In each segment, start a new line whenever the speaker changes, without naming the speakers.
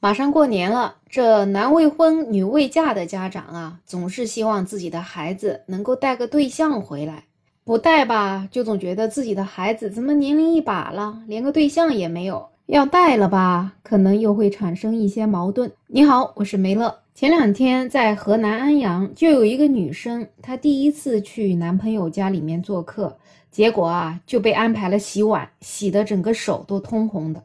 马上过年了，这男未婚女未嫁的家长啊，总是希望自己的孩子能够带个对象回来。不带吧，就总觉得自己的孩子怎么年龄一把了，连个对象也没有；要带了吧，可能又会产生一些矛盾。你好，我是梅乐。前两天在河南安阳，就有一个女生，她第一次去男朋友家里面做客，结果啊就被安排了洗碗，洗的整个手都通红的。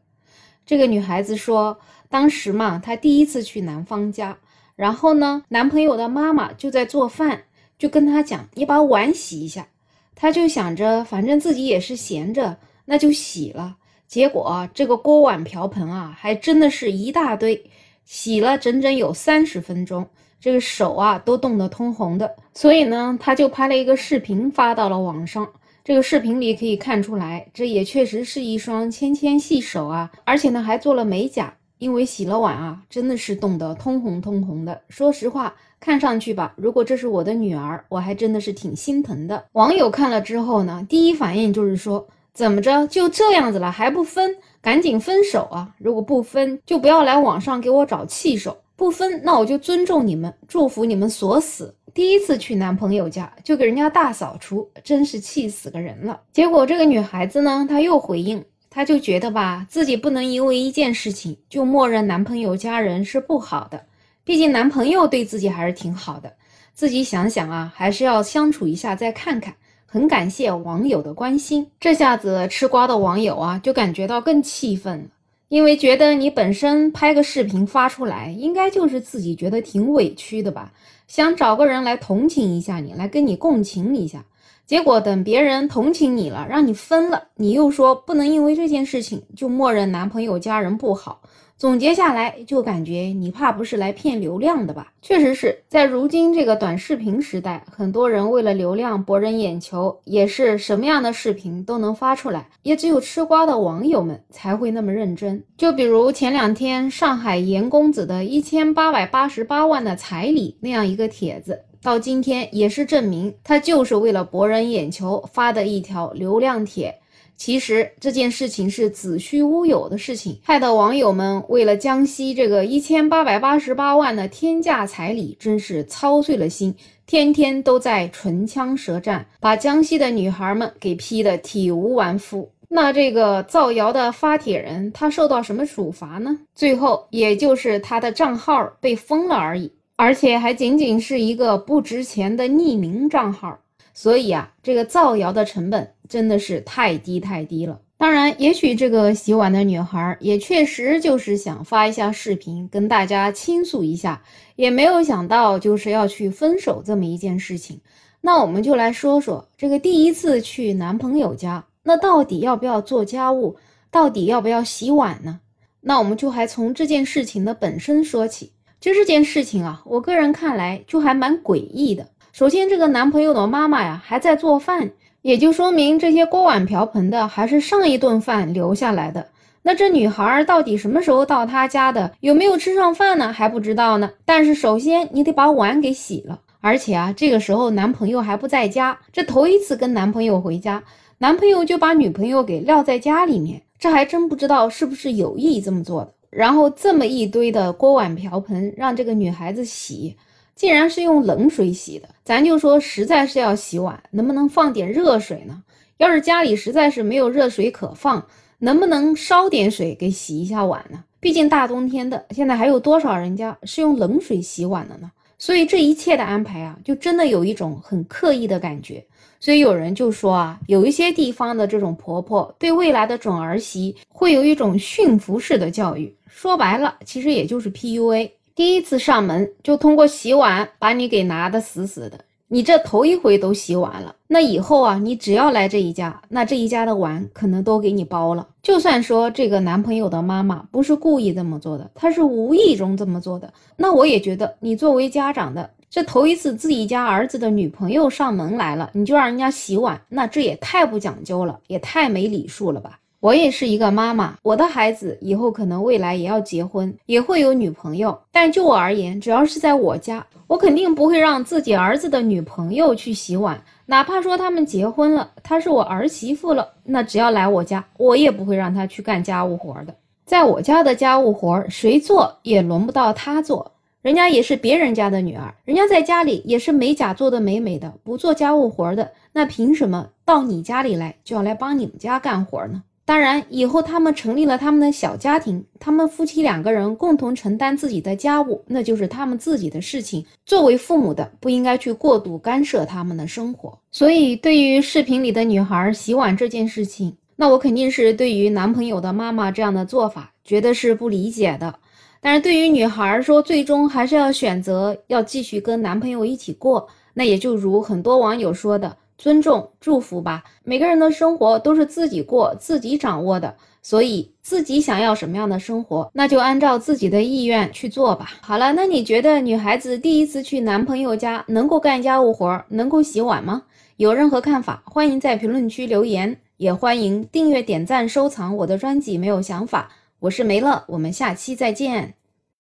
这个女孩子说，当时嘛，她第一次去男方家，然后呢，男朋友的妈妈就在做饭，就跟她讲：“你把碗洗一下。”她就想着，反正自己也是闲着，那就洗了。结果这个锅碗瓢盆啊，还真的是一大堆，洗了整整有三十分钟，这个手啊都冻得通红的。所以呢，他就拍了一个视频发到了网上。这个视频里可以看出来，这也确实是一双纤纤细手啊，而且呢还做了美甲。因为洗了碗啊，真的是冻得通红通红的。说实话，看上去吧，如果这是我的女儿，我还真的是挺心疼的。网友看了之后呢，第一反应就是说，怎么着就这样子了还不分，赶紧分手啊！如果不分，就不要来网上给我找气受。不分，那我就尊重你们，祝福你们锁死。第一次去男朋友家就给人家大扫除，真是气死个人了。结果这个女孩子呢，她又回应。她就觉得吧，自己不能因为一件事情就默认男朋友家人是不好的，毕竟男朋友对自己还是挺好的。自己想想啊，还是要相处一下再看看。很感谢网友的关心，这下子吃瓜的网友啊，就感觉到更气愤了，因为觉得你本身拍个视频发出来，应该就是自己觉得挺委屈的吧，想找个人来同情一下你，来跟你共情一下。结果等别人同情你了，让你分了，你又说不能因为这件事情就默认男朋友家人不好。总结下来，就感觉你怕不是来骗流量的吧？确实是在如今这个短视频时代，很多人为了流量博人眼球，也是什么样的视频都能发出来，也只有吃瓜的网友们才会那么认真。就比如前两天上海严公子的一千八百八十八万的彩礼那样一个帖子。到今天也是证明，他就是为了博人眼球发的一条流量帖。其实这件事情是子虚乌有的事情，害得网友们为了江西这个一千八百八十八万的天价彩礼，真是操碎了心，天天都在唇枪舌战，把江西的女孩们给批得体无完肤。那这个造谣的发帖人，他受到什么处罚呢？最后也就是他的账号被封了而已。而且还仅仅是一个不值钱的匿名账号，所以啊，这个造谣的成本真的是太低太低了。当然，也许这个洗碗的女孩也确实就是想发一下视频跟大家倾诉一下，也没有想到就是要去分手这么一件事情。那我们就来说说这个第一次去男朋友家，那到底要不要做家务，到底要不要洗碗呢？那我们就还从这件事情的本身说起。就这件事情啊，我个人看来就还蛮诡异的。首先，这个男朋友的妈妈呀还在做饭，也就说明这些锅碗瓢盆的还是上一顿饭留下来的。那这女孩到底什么时候到他家的？有没有吃上饭呢？还不知道呢。但是首先你得把碗给洗了，而且啊，这个时候男朋友还不在家，这头一次跟男朋友回家，男朋友就把女朋友给撂在家里面，这还真不知道是不是有意这么做的。然后这么一堆的锅碗瓢盆让这个女孩子洗，竟然是用冷水洗的。咱就说实在是要洗碗，能不能放点热水呢？要是家里实在是没有热水可放，能不能烧点水给洗一下碗呢？毕竟大冬天的，现在还有多少人家是用冷水洗碗的呢？所以这一切的安排啊，就真的有一种很刻意的感觉。所以有人就说啊，有一些地方的这种婆婆对未来的准儿媳会有一种驯服式的教育。说白了，其实也就是 PUA。第一次上门就通过洗碗把你给拿的死死的。你这头一回都洗完了，那以后啊，你只要来这一家，那这一家的碗可能都给你包了。就算说这个男朋友的妈妈不是故意这么做的，她是无意中这么做的，那我也觉得你作为家长的，这头一次自己家儿子的女朋友上门来了，你就让人家洗碗，那这也太不讲究了，也太没礼数了吧。我也是一个妈妈，我的孩子以后可能未来也要结婚，也会有女朋友。但就我而言，只要是在我家，我肯定不会让自己儿子的女朋友去洗碗，哪怕说他们结婚了，她是我儿媳妇了，那只要来我家，我也不会让她去干家务活的。在我家的家务活谁做也轮不到她做。人家也是别人家的女儿，人家在家里也是美甲做的美美的，不做家务活的，那凭什么到你家里来就要来帮你们家干活呢？当然，以后他们成立了他们的小家庭，他们夫妻两个人共同承担自己的家务，那就是他们自己的事情。作为父母的，不应该去过度干涉他们的生活。所以，对于视频里的女孩洗碗这件事情，那我肯定是对于男朋友的妈妈这样的做法，觉得是不理解的。但是对于女孩说，最终还是要选择要继续跟男朋友一起过，那也就如很多网友说的，尊重、祝福吧。每个人的生活都是自己过、自己掌握的，所以自己想要什么样的生活，那就按照自己的意愿去做吧。好了，那你觉得女孩子第一次去男朋友家能够干家务活，能够洗碗吗？有任何看法，欢迎在评论区留言，也欢迎订阅、点赞、收藏我的专辑。没有想法。我是梅乐，我们下期再见。